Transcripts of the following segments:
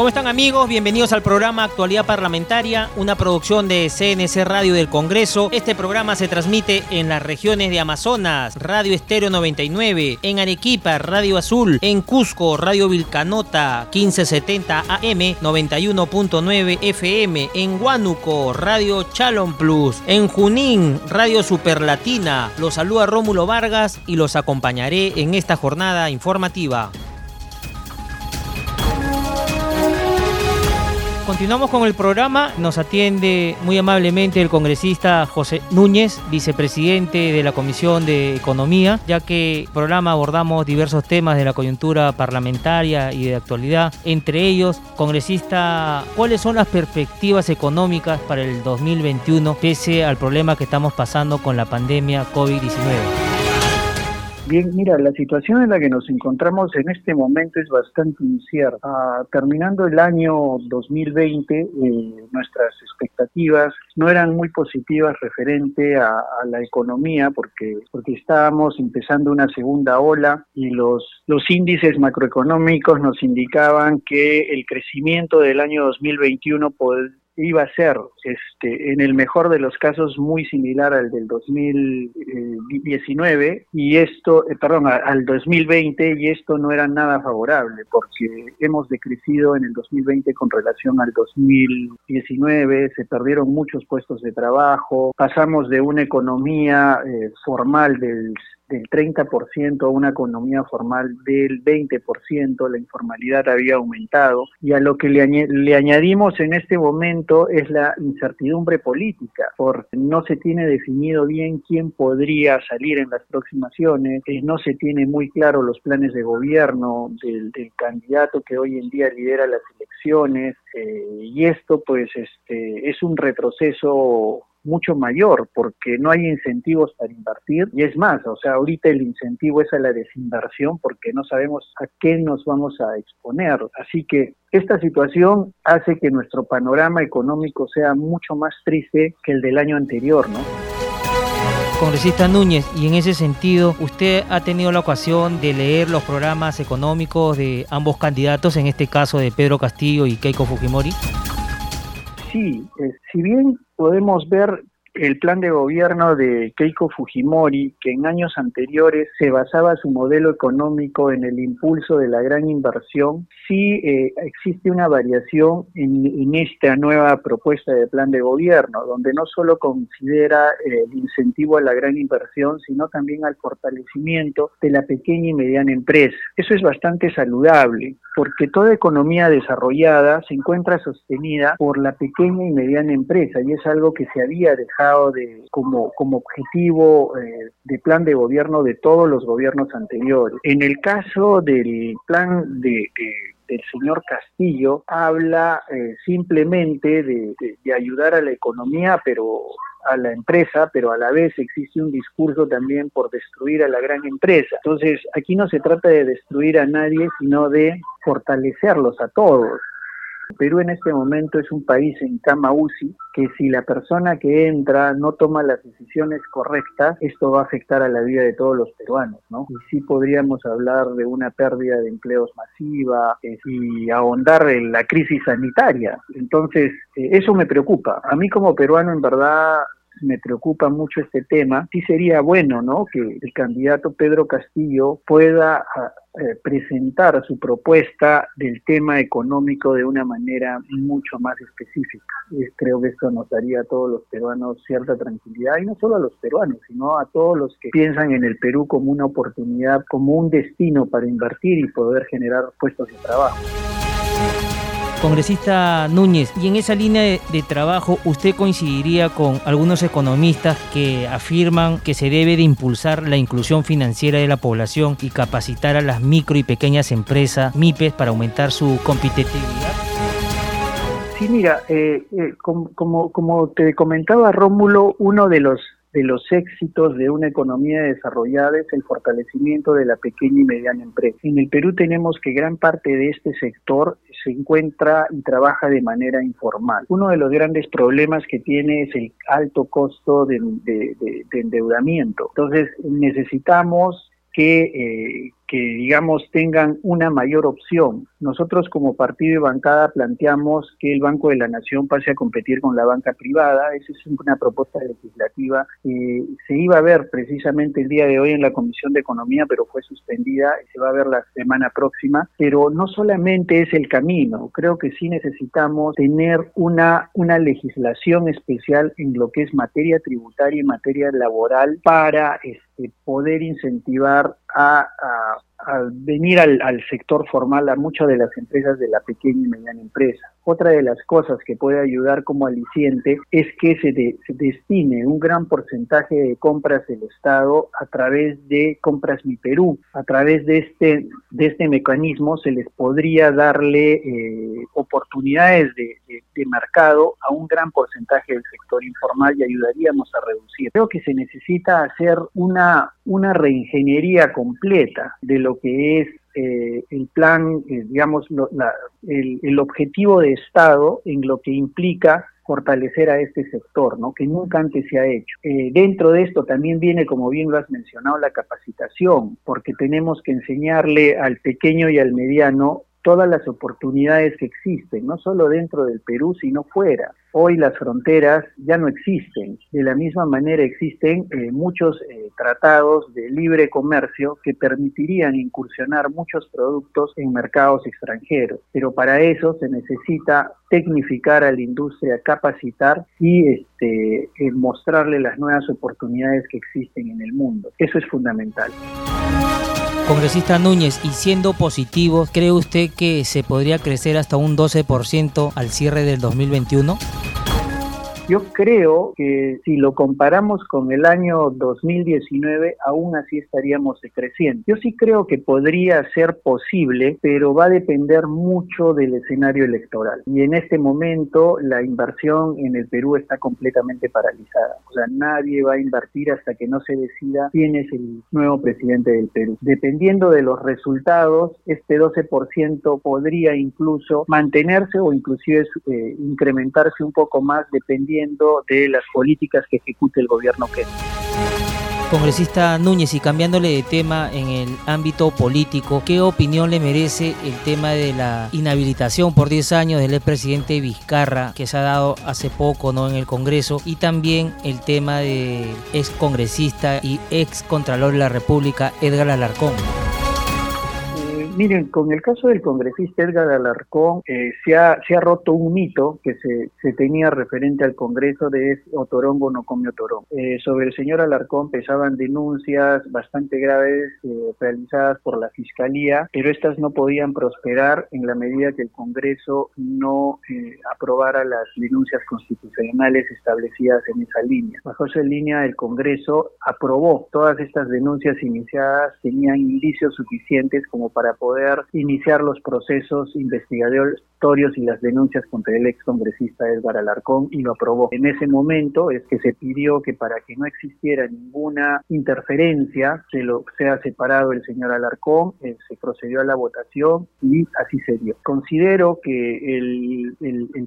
¿Cómo están amigos? Bienvenidos al programa Actualidad Parlamentaria, una producción de CNC Radio del Congreso. Este programa se transmite en las regiones de Amazonas, Radio Estéreo 99, en Arequipa, Radio Azul, en Cusco, Radio Vilcanota 1570 AM 91.9 FM, en Huánuco, Radio Chalon Plus, en Junín, Radio Superlatina. Los saluda Rómulo Vargas y los acompañaré en esta jornada informativa. Continuamos con el programa. Nos atiende muy amablemente el congresista José Núñez, vicepresidente de la Comisión de Economía, ya que el programa abordamos diversos temas de la coyuntura parlamentaria y de actualidad. Entre ellos, congresista, ¿cuáles son las perspectivas económicas para el 2021 pese al problema que estamos pasando con la pandemia COVID-19? Bien, mira, la situación en la que nos encontramos en este momento es bastante incierta. Ah, terminando el año 2020, eh, nuestras expectativas no eran muy positivas referente a, la economía porque, porque estábamos empezando una segunda ola y los, los índices macroeconómicos nos indicaban que el crecimiento del año 2021 pod iba a ser, este, en el mejor de los casos, muy similar al del 2019 y esto, eh, perdón, al 2020 y esto no era nada favorable porque hemos decrecido en el 2020 con relación al 2019, se perdieron muchos puestos de trabajo, pasamos de una economía eh, formal del del 30% a una economía formal del 20%, la informalidad había aumentado y a lo que le, le, añadimos en este momento es la incertidumbre política, porque no se tiene definido bien quién podría salir en las próximas eh, no se tiene muy claro los planes de gobierno del, del candidato que hoy en día lidera las elecciones eh, y esto pues este es un retroceso mucho mayor porque no hay incentivos para invertir y es más, o sea, ahorita el incentivo es a la desinversión porque no sabemos a qué nos vamos a exponer. Así que esta situación hace que nuestro panorama económico sea mucho más triste que el del año anterior, ¿no? Congresista Núñez, y en ese sentido, ¿usted ha tenido la ocasión de leer los programas económicos de ambos candidatos, en este caso de Pedro Castillo y Keiko Fujimori? Sí, eh, si bien podemos ver el plan de gobierno de Keiko Fujimori, que en años anteriores se basaba su modelo económico en el impulso de la gran inversión, sí eh, existe una variación en, esta nueva propuesta de plan de gobierno, donde no solo considera eh, el incentivo a la gran inversión, sino también al fortalecimiento de la pequeña y mediana empresa. Eso es bastante saludable, porque toda economía desarrollada se encuentra sostenida por la pequeña y mediana empresa, y es algo que se había dejado de, como, como objetivo eh, de plan de gobierno de todos los gobiernos anteriores. En el caso del plan de, de del señor Castillo habla eh, simplemente de, de, ayudar a la economía, pero a la empresa, pero a la vez existe un discurso también por destruir a la gran empresa. Entonces, aquí no se trata de destruir a nadie, sino de fortalecerlos a todos. Perú en este momento es un país en cama UCI que si la persona que entra no toma las decisiones correctas, esto va a afectar a la vida de todos los peruanos, ¿no? Y sí podríamos hablar de una pérdida de empleos masiva eh, y ahondar en la crisis sanitaria. Entonces, eh, eso me preocupa. A mí como peruano, en verdad, me preocupa mucho este tema, sí sería bueno, ¿no? Que el candidato Pedro Castillo pueda ah, eh, presentar su propuesta del tema económico de una manera mucho más específica. Eh, creo que esto nos daría a todos los peruanos cierta tranquilidad, y no solo a los peruanos, sino a todos los que piensan en el Perú como una oportunidad, como un destino para invertir y poder generar puestos de trabajo. Congresista Núñez, y en esa línea de, trabajo, ¿usted coincidiría con algunos economistas que afirman que se debe de impulsar la inclusión financiera de la población y capacitar a las micro y pequeñas empresas, MIPES, para aumentar su competitividad? Sí, mira, eh, eh, como, como, como te comentaba Rómulo, uno de los de los éxitos de una economía desarrollada es el fortalecimiento de la pequeña y mediana empresa. En el Perú tenemos que gran parte de este sector se encuentra y trabaja de manera informal. Uno de los grandes problemas que tiene es el alto costo de, de endeudamiento. Entonces necesitamos que, eh, que, digamos, tengan una mayor opción. Nosotros como partido y bancada planteamos que el Banco de la Nación pase a competir con la banca privada. Esa es una propuesta legislativa. Eh, se iba a ver precisamente el día de hoy en la Comisión de Economía, pero fue suspendida y se va a ver la semana próxima. Pero no solamente es el camino, creo que sí necesitamos tener una, una legislación especial en lo que es materia tributaria y materia laboral para este, poder incentivar a, al venir al, sector formal a muchas de las empresas de la pequeña y mediana empresa. Otra de las cosas que puede ayudar como aliciente es que se, destine un gran porcentaje de compras del Estado a través de Compras Mi Perú. A través de este, de este mecanismo se les podría darle eh, oportunidades de, de mercado a un gran porcentaje del sector informal y ayudaríamos a reducir. Creo que se necesita hacer una, una reingeniería completa de lo que es eh, el plan, eh, digamos, el, objetivo de Estado en lo que implica fortalecer a este sector, ¿no? que nunca antes se ha hecho. Eh, dentro de esto también viene, como bien lo has mencionado, la capacitación, porque tenemos que enseñarle al pequeño y al mediano todas las oportunidades que existen, no solo dentro del Perú, sino fuera. Hoy las fronteras ya no existen. De la misma manera existen eh, muchos eh, tratados de libre comercio que permitirían incursionar muchos productos en mercados extranjeros. Pero para eso se necesita tecnificar a la industria, capacitar y este, eh, mostrarle las nuevas oportunidades que existen en el mundo. Eso es fundamental. Congresista Núñez, y siendo positivo, ¿cree usted que se podría crecer hasta un 12% al cierre del 2021? Yo creo que si lo comparamos con el año 2019, aún así estaríamos creciendo. Yo sí creo que podría ser posible, pero va a depender mucho del escenario electoral. Y en este momento la inversión en el Perú está completamente paralizada. O sea, nadie va a invertir hasta que no se decida quién es el nuevo presidente del Perú. Dependiendo de los resultados, este 12% podría incluso mantenerse o inclusive eh, incrementarse un poco más dependiendo de las políticas que ejecute el gobierno que Congresista Núñez, y cambiándole de tema en el ámbito político, ¿qué opinión le merece el tema de la inhabilitación por 10 años del expresidente Vizcarra que se ha dado hace poco ¿no? en el Congreso? Y también el tema de ex congresista y ex contralor de la República, Edgar Alarcón. Miren, con el caso del congresista Edgar Alarcón, eh, se, ha, roto un mito que se, tenía referente al Congreso de Otorongo no come Otorongo. Eh, sobre el señor Alarcón pesaban denuncias bastante graves eh, realizadas por la Fiscalía, pero estas no podían prosperar en la medida que el Congreso no aprobara las denuncias constitucionales establecidas en esa línea. Bajo esa línea, el Congreso aprobó todas estas denuncias iniciadas, tenían indicios suficientes como para poder iniciar los procesos y las denuncias contra el ex congresista Edgar Alarcón y lo aprobó. En ese momento es que se pidió que para que no existiera ninguna interferencia se lo sea separado el señor Alarcón, eh, se procedió a la votación y así se dio. Considero que el,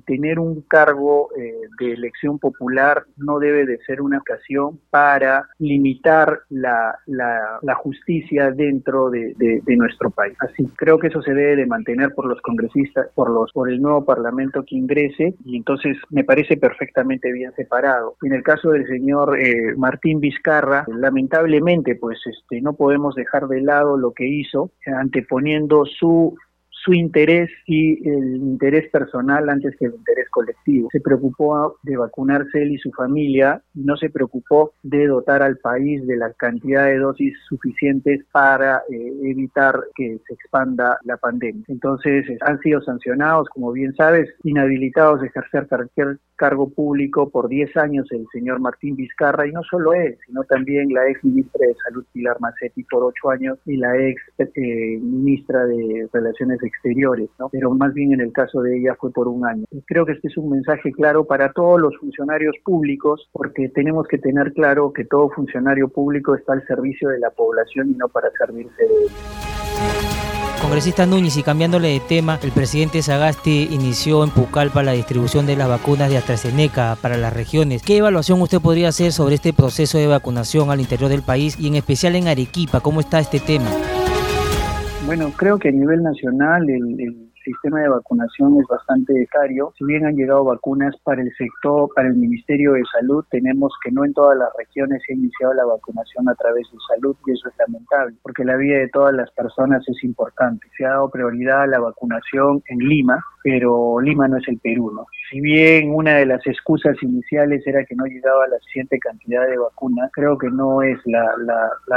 tener un cargo eh, de elección popular no debe de ser una ocasión para limitar la, justicia dentro de nuestro país. Así, creo que eso se debe de mantener por los congresistas, por los, por el nuevo parlamento que ingrese, y entonces me parece perfectamente bien separado. En el caso del señor eh, Martín Vizcarra, lamentablemente, pues este, no podemos dejar de lado lo que hizo, anteponiendo su su interés y el interés personal antes que el interés colectivo. Se preocupó de vacunarse él y su familia no se preocupó de dotar al país de la cantidad de dosis suficientes para eh, evitar que se expanda la pandemia. Entonces han sido sancionados, como bien sabes, inhabilitados de ejercer cualquier cargo público por 10 años el señor Martín Vizcarra y no solo él, sino también la ex ministra de Salud Pilar Macetti por 8 años y la ex eh, ministra de Relaciones Exteriores exteriores, pero más bien en el caso de ella fue por un año. creo que este es un mensaje claro para todos los funcionarios públicos, porque tenemos que tener claro que todo funcionario público está al servicio de la población y no para servirse de ellos. Congresista Núñez, y cambiándole de tema, el presidente Sagasti inició en Pucallpa la distribución de las vacunas de AstraZeneca para las regiones. ¿Qué evaluación usted podría hacer sobre este proceso de vacunación al interior del país y en especial en Arequipa? ¿Cómo está este tema? Bueno, creo que a nivel nacional el sistema de vacunación es bastante decario. Si bien han llegado vacunas para el sector, para el Ministerio de Salud, tenemos que no en todas las regiones se ha iniciado la vacunación a través de salud y eso es lamentable, porque la vida de todas las personas es importante. Se ha dado prioridad a la vacunación en Lima, pero Lima no es el Perú, ¿no? Si bien una de las excusas iniciales era que no llegaba la suficiente cantidad de vacunas, creo que no es la,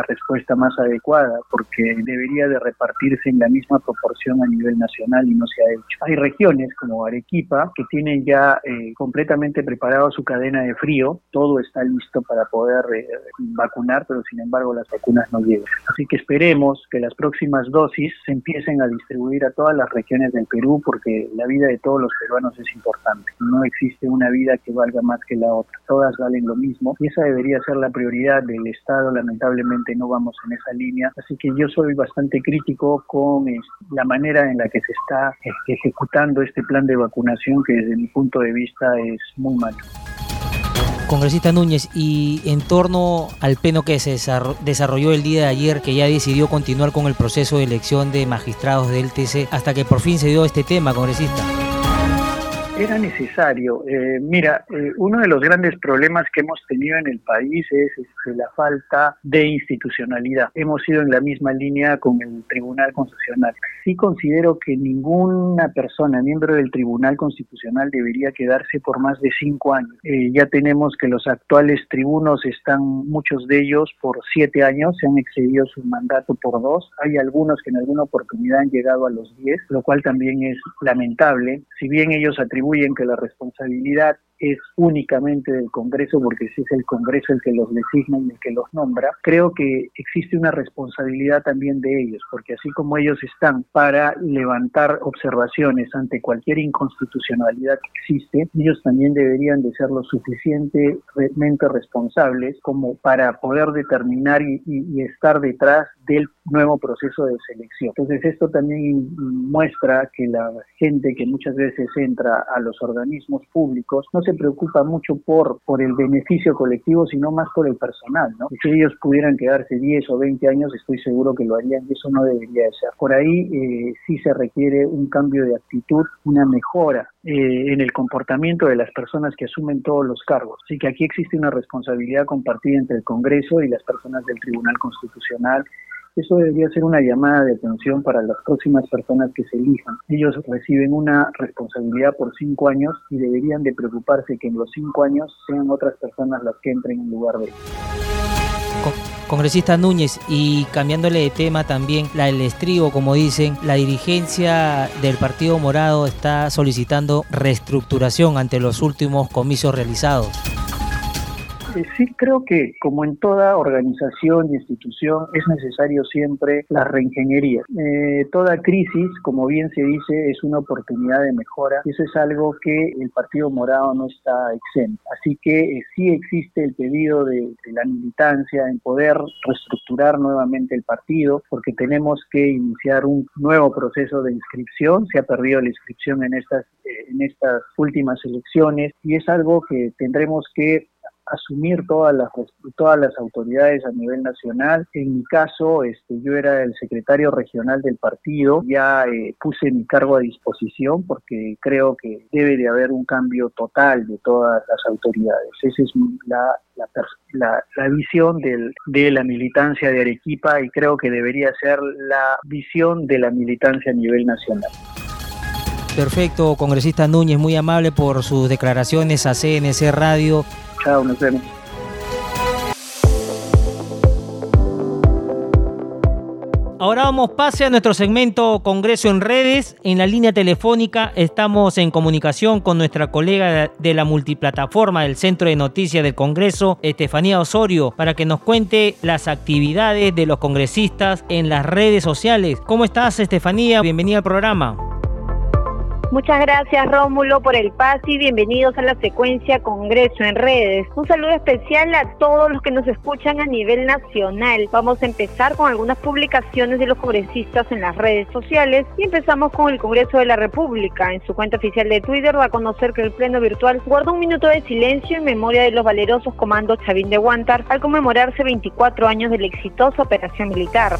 respuesta más adecuada, porque debería de repartirse en la misma proporción a nivel nacional y no se ha hecho. Hay regiones como Arequipa que tienen ya eh, completamente preparado su cadena de frío, todo está listo para poder eh, vacunar, pero sin embargo las vacunas no llegan. Así que esperemos que las próximas dosis se empiecen a distribuir a todas las regiones del Perú porque la vida de todos los peruanos es importante. No existe una vida que valga más que la otra, todas valen lo mismo y esa debería ser la prioridad del Estado. Lamentablemente no vamos en esa línea, así que yo soy bastante crítico con la manera en la que se está ejecutando este plan de vacunación que desde mi punto de vista es muy malo. Congresista Núñez, y en torno al pleno que se desarrolló el día de ayer, que ya decidió continuar con el proceso de elección de magistrados del TC, hasta que por fin se dio este tema, congresista. Era necesario. Eh, mira, eh, uno de los grandes problemas que hemos tenido en el país es este, la falta de institucionalidad. Hemos ido en la misma línea con el Tribunal Constitucional. Sí considero que ninguna persona, miembro del Tribunal Constitucional, debería quedarse por más de cinco años. Eh, ya tenemos que los actuales tribunos están, muchos de ellos, por siete años, se han excedido su mandato por dos. Hay algunos que en alguna oportunidad han llegado a los diez, lo cual también es lamentable. Si bien ellos atribuyen que la responsabilidad es únicamente del Congreso, porque si es el Congreso el que los designa y el que los nombra, creo que existe una responsabilidad también de ellos, porque así como ellos están para levantar observaciones ante cualquier inconstitucionalidad que existe, ellos también deberían de ser lo suficientemente responsables como para poder determinar y, estar detrás del nuevo proceso de selección. Entonces esto también muestra que la gente que muchas veces entra a los organismos públicos se preocupa mucho por, por el beneficio colectivo, sino más por el personal. ¿no? Si ellos pudieran quedarse 10 o 20 años, estoy seguro que lo harían y eso no debería de ser. Por ahí eh, sí se requiere un cambio de actitud, una mejora eh, en el comportamiento de las personas que asumen todos los cargos. Así que aquí existe una responsabilidad compartida entre el Congreso y las personas del Tribunal Constitucional eso debería ser una llamada de atención para las próximas personas que se elijan. Ellos reciben una responsabilidad por cinco años y deberían de preocuparse que en los cinco años sean otras personas las que entren en lugar de ellos. Congresista Núñez, y cambiándole de tema también, la del estribo, como dicen, la dirigencia del Partido Morado está solicitando reestructuración ante los últimos comicios realizados sí creo que, como en toda organización y institución, es necesario siempre la reingeniería. Eh, toda crisis, como bien se dice, es una oportunidad de mejora. Eso es algo que el Partido Morado no está exento. Así que eh, sí existe el pedido de, la militancia en poder reestructurar nuevamente el partido, porque tenemos que iniciar un nuevo proceso de inscripción. Se ha perdido la inscripción en estas, eh, en estas últimas elecciones y es algo que tendremos que asumir todas las todas las autoridades a nivel nacional. En mi caso, este, yo era el secretario regional del partido, ya eh, puse mi cargo a disposición porque creo que debe de haber un cambio total de todas las autoridades. Esa es la, la, visión del, de la militancia de Arequipa y creo que debería ser la visión de la militancia a nivel nacional. Perfecto, congresista Núñez, muy amable por sus declaraciones a CNC Radio. Ahora vamos pase a nuestro segmento Congreso en redes. En la línea telefónica estamos en comunicación con nuestra colega de la multiplataforma del Centro de Noticias del Congreso, Estefanía Osorio, para que nos cuente las actividades de los congresistas en las redes sociales. ¿Cómo estás, Estefanía? Bienvenida al programa. Muchas gracias Rómulo por el pase y bienvenidos a la secuencia Congreso en redes. Un saludo especial a todos los que nos escuchan a nivel nacional. Vamos a empezar con algunas publicaciones de los congresistas en las redes sociales y empezamos con el Congreso de la República. En su cuenta oficial de Twitter va a conocer que el Pleno Virtual guarda un minuto de silencio en memoria de los valerosos comandos Chavín de Guantar al conmemorarse 24 años de la exitosa operación militar.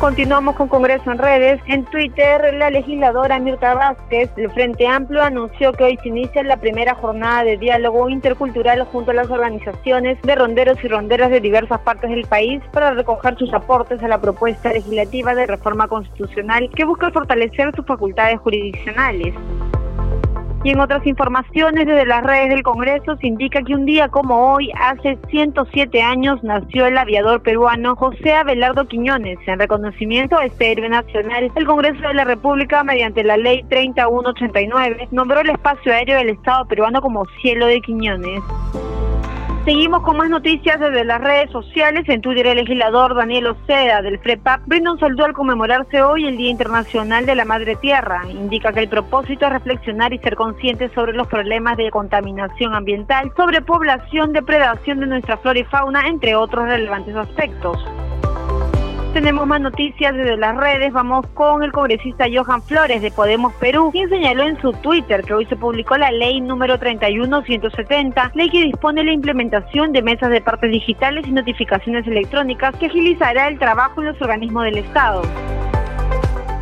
Continuamos con Congreso en redes. En Twitter, la legisladora Mirta Vázquez del Frente Amplio anunció que hoy se inicia la primera jornada de diálogo intercultural junto a las organizaciones de ronderos y ronderas de diversas partes del país para recoger sus aportes a la propuesta legislativa de reforma constitucional que busca fortalecer sus facultades jurisdiccionales. Y en otras informaciones desde las redes del Congreso se indica que un día como hoy, hace 107 años, nació el aviador peruano José Abelardo Quiñones. En reconocimiento a este héroe nacional, el Congreso de la República, mediante la Ley 3189, nombró el espacio aéreo del Estado peruano como Cielo de Quiñones. Seguimos con más noticias desde las redes sociales. En Twitter, el legislador Daniel Oceda del FREPAP brinda un saludo al conmemorarse hoy el Día Internacional de la Madre Tierra. Indica que el propósito es reflexionar y ser conscientes sobre los problemas de contaminación ambiental, sobre población, depredación de nuestra flora y fauna, entre otros relevantes aspectos. Tenemos más noticias desde las redes. Vamos con el congresista Johan Flores de Podemos Perú, quien señaló en su Twitter que hoy se publicó la ley número 31170, ley que dispone la implementación de mesas de partes digitales y notificaciones electrónicas que agilizará el trabajo en los organismos del Estado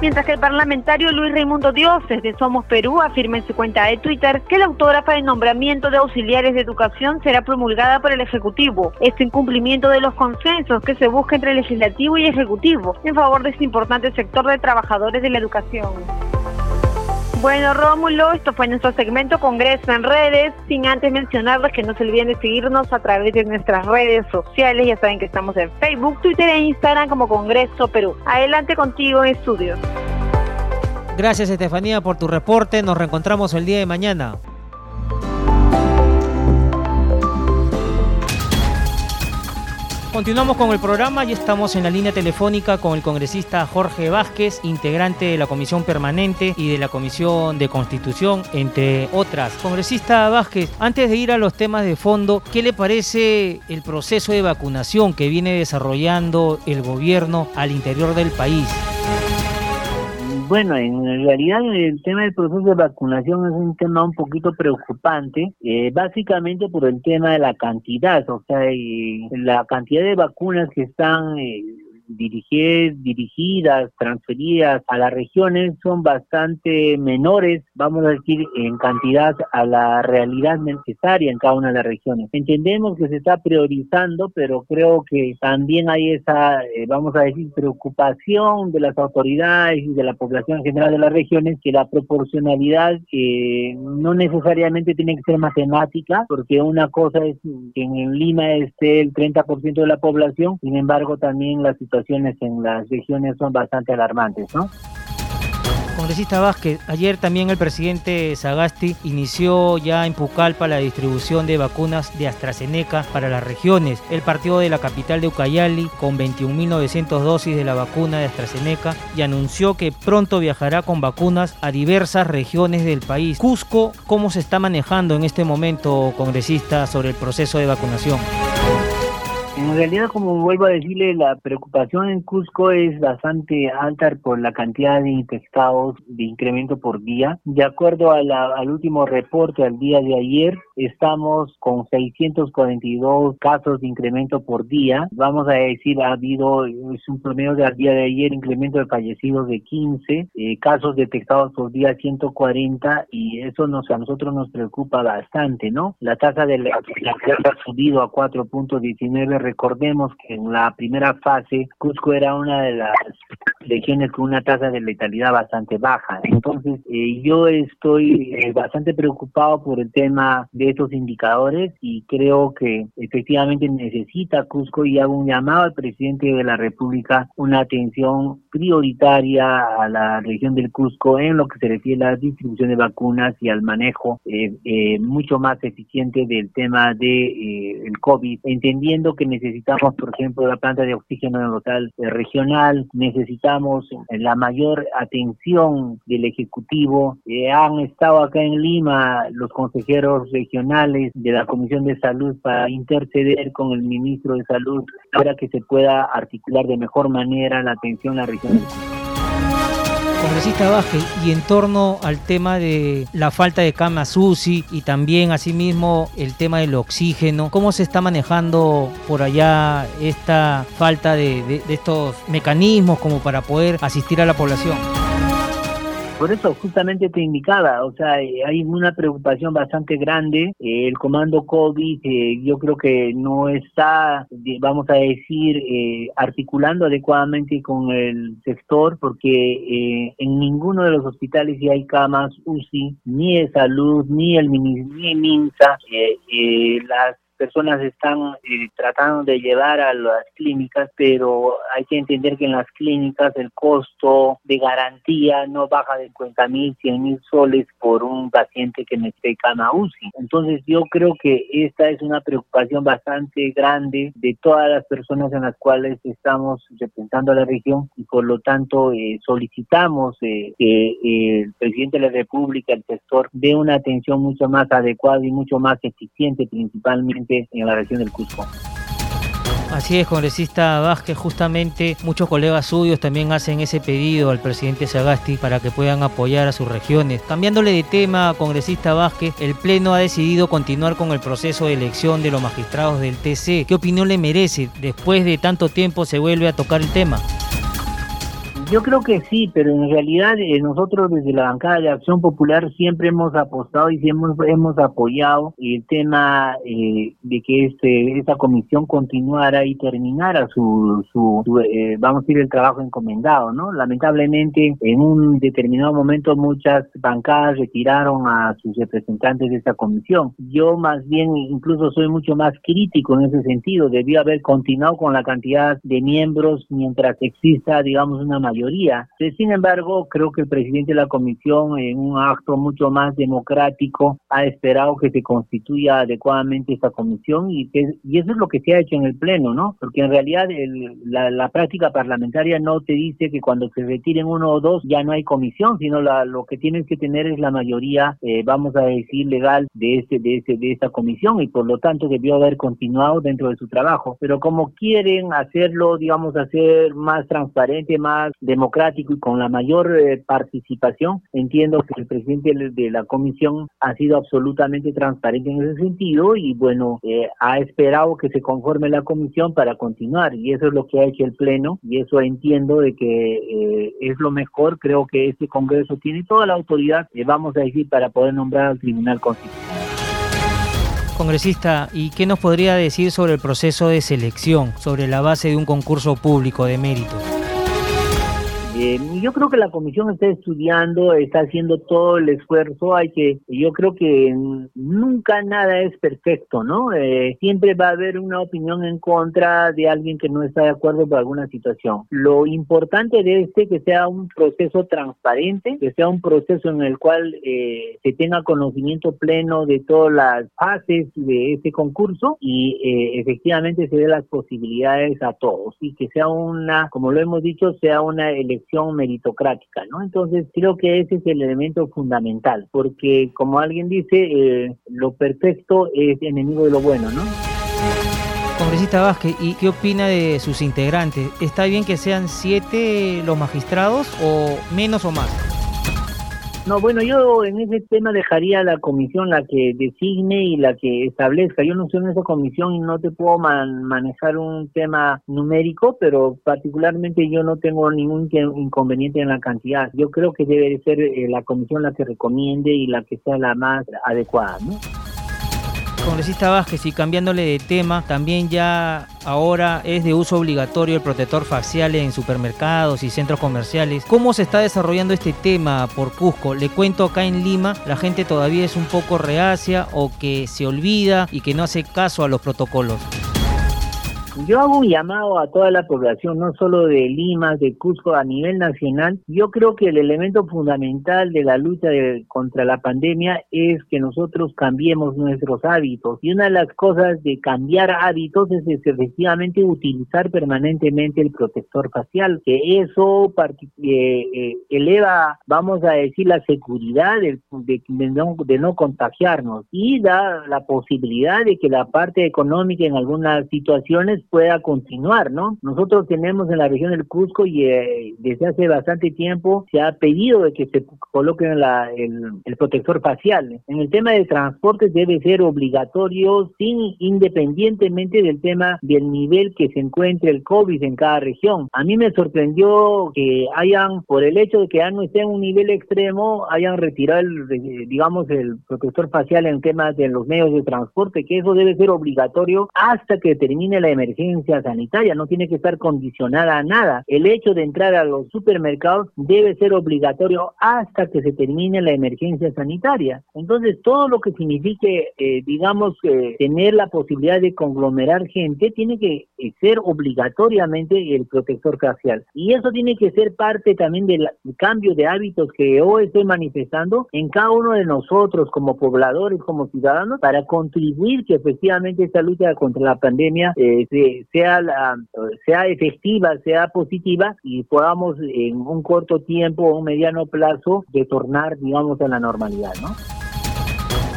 mientras que el parlamentario Luis Raimundo Dioses de Somos Perú afirma en su cuenta de Twitter que la autógrafa de nombramiento de auxiliares de educación será promulgada por el Ejecutivo. Esto en cumplimiento de los consensos que se busca entre el Legislativo y Ejecutivo en favor de este importante sector de trabajadores de la educación. Bueno, Rómulo, esto fue nuestro segmento Congreso en redes. Sin antes mencionarles que no se olviden de seguirnos a través de nuestras redes sociales. Ya saben que estamos en Facebook, Twitter e Instagram como Congreso Perú. Adelante contigo en estudios. Gracias, Estefanía, por tu reporte. Nos reencontramos el día de mañana. Continuamos con el programa y estamos en la línea telefónica con el congresista Jorge Vázquez, integrante de la Comisión Permanente y de la Comisión de Constitución, entre otras. Congresista Vázquez, antes de ir a los temas de fondo, ¿qué le parece el proceso de vacunación que viene desarrollando el gobierno al interior del país? Bueno, en realidad el tema del proceso de vacunación es un tema un poquito preocupante, eh, básicamente por el tema de la cantidad, o sea, la cantidad de vacunas que están eh, dirigir, dirigidas, transferidas a las regiones son bastante menores, vamos a decir, en cantidad a la realidad necesaria en cada una de las regiones. Entendemos que se está priorizando, pero creo que también hay esa, eh, vamos a decir, preocupación de las autoridades y de la población general de las regiones que la proporcionalidad eh, no necesariamente tiene que ser matemática, porque una cosa es que en Lima esté el 30% de la población, sin embargo también la situación situaciones en las regiones son bastante alarmantes, ¿no? Congresista Vázquez, ayer también el presidente Sagasti inició ya en Pucallpa la distribución de vacunas de AstraZeneca para las regiones. El partido de la capital de Ucayali con 21.900 dosis de la vacuna de AstraZeneca y anunció que pronto viajará con vacunas a diversas regiones del país. Cusco, ¿cómo se está manejando en este momento, congresista, sobre el proceso de vacunación? En realidad, como vuelvo a decirle, la preocupación en Cusco es bastante alta por la cantidad de infectados de incremento por día. De acuerdo al último reporte al día de ayer, estamos con 642 casos de incremento por día. Vamos a decir, ha habido, es un promedio del día de ayer, incremento de fallecidos de 15, eh, casos detectados por día 140 y eso nos, a nosotros nos preocupa bastante, ¿no? La tasa de la, ha subido a 4.19 recordemos que en la primera fase Cusco era una de las regiones con una tasa de letalidad bastante baja. Entonces, eh, yo estoy eh, bastante preocupado por el tema de estos indicadores y creo que efectivamente necesita Cusco y hago un llamado al presidente de la República una atención prioritaria a la región del Cusco en lo que se refiere a la distribución de vacunas y al manejo eh, mucho más eficiente del tema de el COVID, entendiendo que necesitamos, por ejemplo, la planta de oxígeno local regional, necesitamos la mayor atención del Ejecutivo. Eh, han estado acá en Lima los consejeros regionales de la Comisión de Salud para interceder con el ministro de Salud para que se pueda articular de mejor manera la atención a la región Congresista Vázquez, y en torno al tema de la falta de camas UCI y también asimismo el tema del oxígeno, ¿cómo se está manejando por allá esta falta de estos mecanismos como para poder asistir a la población? Por eso justamente te indicaba, o sea, eh, hay una preocupación bastante grande. Eh, el comando COVID eh, yo creo que no está, vamos a decir, articulando adecuadamente con el sector porque en ninguno de los hospitales ya hay camas UCI, ni de salud, ni el ni MINSA. las personas están eh, tratando de llevar a las clínicas, pero hay que entender que en las clínicas el costo de garantía no baja de 50 mil, 100 mil soles por un paciente que necesite cama UCI. Entonces yo creo que esta es una preocupación bastante grande de todas las personas en las cuales estamos representando a la región y por lo tanto eh, solicitamos eh, que el presidente de la República, el sector, dé una atención mucho más adecuada y mucho más eficiente principalmente en la región del Cusco. Así es, congresista Vázquez, justamente muchos colegas suyos también hacen ese pedido al presidente Sagasti para que puedan apoyar a sus regiones. Cambiándole de tema, congresista Vázquez, el Pleno ha decidido continuar con el proceso de elección de los magistrados del TC. ¿Qué opinión le merece? Después de tanto tiempo se vuelve a tocar el tema. Yo creo que sí, pero en realidad eh, nosotros desde la bancada de Acción Popular siempre hemos apostado y siempre hemos, apoyado el tema eh, de que este esta comisión continuara y terminara su, su, eh, vamos a decir, el trabajo encomendado, ¿no? Lamentablemente, en un determinado momento muchas bancadas retiraron a sus representantes de esta comisión. Yo más bien incluso soy mucho más crítico en ese sentido. Debió haber continuado con la cantidad de miembros mientras exista, digamos, una mayoría mayoría. Sin embargo, creo que el presidente de la comisión, en un acto mucho más democrático, ha esperado que se constituya adecuadamente esta comisión y, y eso es lo que se ha hecho en el Pleno, ¿no? Porque en realidad la, práctica parlamentaria no te dice que cuando se retiren uno o dos ya no hay comisión, sino lo que tienes que tener es la mayoría, eh, vamos a decir, legal de este, de este, de esta comisión y por lo tanto debió haber continuado dentro de su trabajo. Pero como quieren hacerlo, digamos, hacer más transparente, más democrático y con la mayor eh, participación, entiendo que el presidente de la comisión ha sido absolutamente transparente en ese sentido y bueno, eh, ha esperado que se conforme la comisión para continuar y eso es lo que ha hecho el Pleno y eso entiendo de que eh, es lo mejor, creo que este Congreso tiene toda la autoridad, vamos a decir, para poder nombrar al Tribunal Constitucional. Congresista, ¿y qué nos podría decir sobre el proceso de selección, sobre la base de un concurso público de mérito? Eh, yo creo que la comisión está estudiando, está haciendo todo el esfuerzo. Hay que, yo creo que nunca nada es perfecto, ¿no? Eh, siempre va a haber una opinión en contra de alguien que no está de acuerdo por alguna situación. Lo importante de este que sea un proceso transparente, que sea un proceso en el cual eh, se tenga conocimiento pleno de todas las fases de este concurso y eh, efectivamente se dé las posibilidades a todos y que sea una, como lo hemos dicho, sea una elección meritocrática, ¿no? Entonces creo que ese es el elemento fundamental, porque como alguien dice, eh, lo perfecto es enemigo de lo bueno, ¿no? Congresista Vázquez, ¿y qué opina de sus integrantes? ¿Está bien que sean siete los magistrados o menos o más? No, bueno, yo en ese tema dejaría a la comisión la que designe y la que establezca. Yo no soy en esa comisión y no te puedo manejar un tema numérico, pero particularmente yo no tengo ningún inconveniente en la cantidad. Yo creo que debe ser eh, la comisión la que recomiende y la que sea la más adecuada, ¿no? Congresista Vázquez, y cambiándole de tema, también ya ahora es de uso obligatorio el protector facial en supermercados y centros comerciales. ¿Cómo se está desarrollando este tema por Cusco? Le cuento acá en Lima, la gente todavía es un poco reacia o que se olvida y que no hace caso a los protocolos. Yo hago un llamado a toda la población, no solo de Lima, de Cusco, a nivel nacional. Yo creo que el elemento fundamental de la lucha contra la pandemia es que nosotros cambiemos nuestros hábitos. Y una de las cosas de cambiar hábitos es, efectivamente utilizar permanentemente el protector facial, que eso eh, eh, eleva, vamos a decir, la seguridad de, no, de no contagiarnos y da la posibilidad de que la parte económica en algunas situaciones pueda continuar, ¿no? Nosotros tenemos en la región del Cusco y eh, desde hace bastante tiempo se ha pedido de que se coloque el, protector facial. En el tema de transportes debe ser obligatorio sin independientemente del tema del nivel que se encuentre el COVID en cada región. A mí me sorprendió que hayan, por el hecho de que ya no esté en un nivel extremo, hayan retirado el, digamos, el protector facial en temas de los medios de transporte, que eso debe ser obligatorio hasta que termine la emergencia sanitaria, no tiene que estar condicionada a nada. El hecho de entrar a los supermercados debe ser obligatorio hasta que se termine la emergencia sanitaria. Entonces, todo lo que signifique, eh, digamos, eh, tener la posibilidad de conglomerar gente, tiene que eh, ser obligatoriamente el protector facial. Y eso tiene que ser parte también del cambio de hábitos que hoy estoy manifestando en cada uno de nosotros como pobladores, como ciudadanos, para contribuir que efectivamente esta lucha contra la pandemia se sea, la, sea efectiva, sea positiva y podamos en un corto tiempo o un mediano plazo retornar, digamos, a la normalidad, ¿no?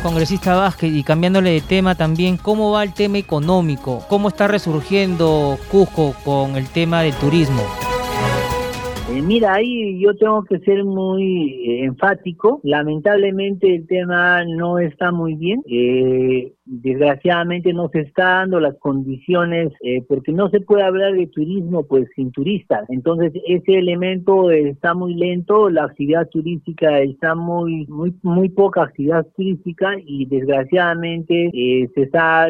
Congresista Vázquez, y cambiándole de tema también, ¿cómo va el tema económico? ¿Cómo está resurgiendo Cusco con el tema del turismo? Eh, mira, ahí yo tengo que ser muy eh, enfático. Lamentablemente el tema no está muy bien. Eh, desgraciadamente no se está dando las condiciones eh, porque no se puede hablar de turismo pues sin turistas. Entonces ese elemento está muy lento la actividad turística está muy muy muy poca actividad turística y desgraciadamente eh, se está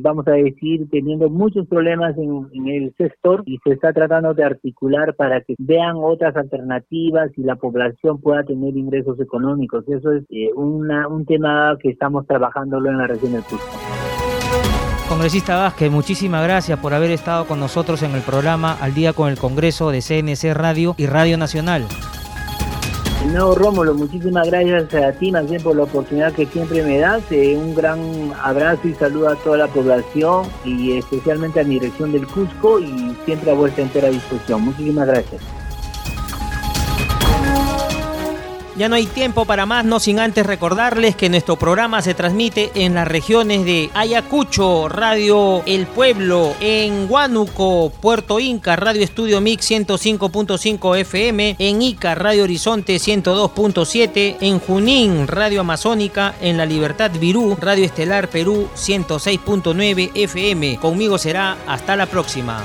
vamos a decir teniendo muchos problemas en, el sector y se está tratando de articular para que vean otras alternativas y la población pueda tener ingresos económicos. Eso es eh, una, un tema que estamos trabajándolo en la región del Congresista Vázquez, muchísimas gracias por haber estado con nosotros en el programa Al Día con el Congreso de CNC Radio y Radio Nacional. No, Rómulo, muchísimas gracias a ti más bien por la oportunidad que siempre me das. Eh, un gran abrazo y saludo a toda la población y especialmente a mi región del Cusco y siempre a vuestra entera disposición. Muchísimas gracias. Ya no hay tiempo para más, no sin antes recordarles que nuestro programa se transmite en las regiones de Ayacucho, Radio El Pueblo, en Huánuco, Puerto Inca, Radio Estudio Mix 105.5 FM, en Ica, Radio Horizonte 102.7, en Junín, Radio Amazónica, en La Libertad Virú, Radio Estelar Perú 106.9 FM. Conmigo será hasta la próxima.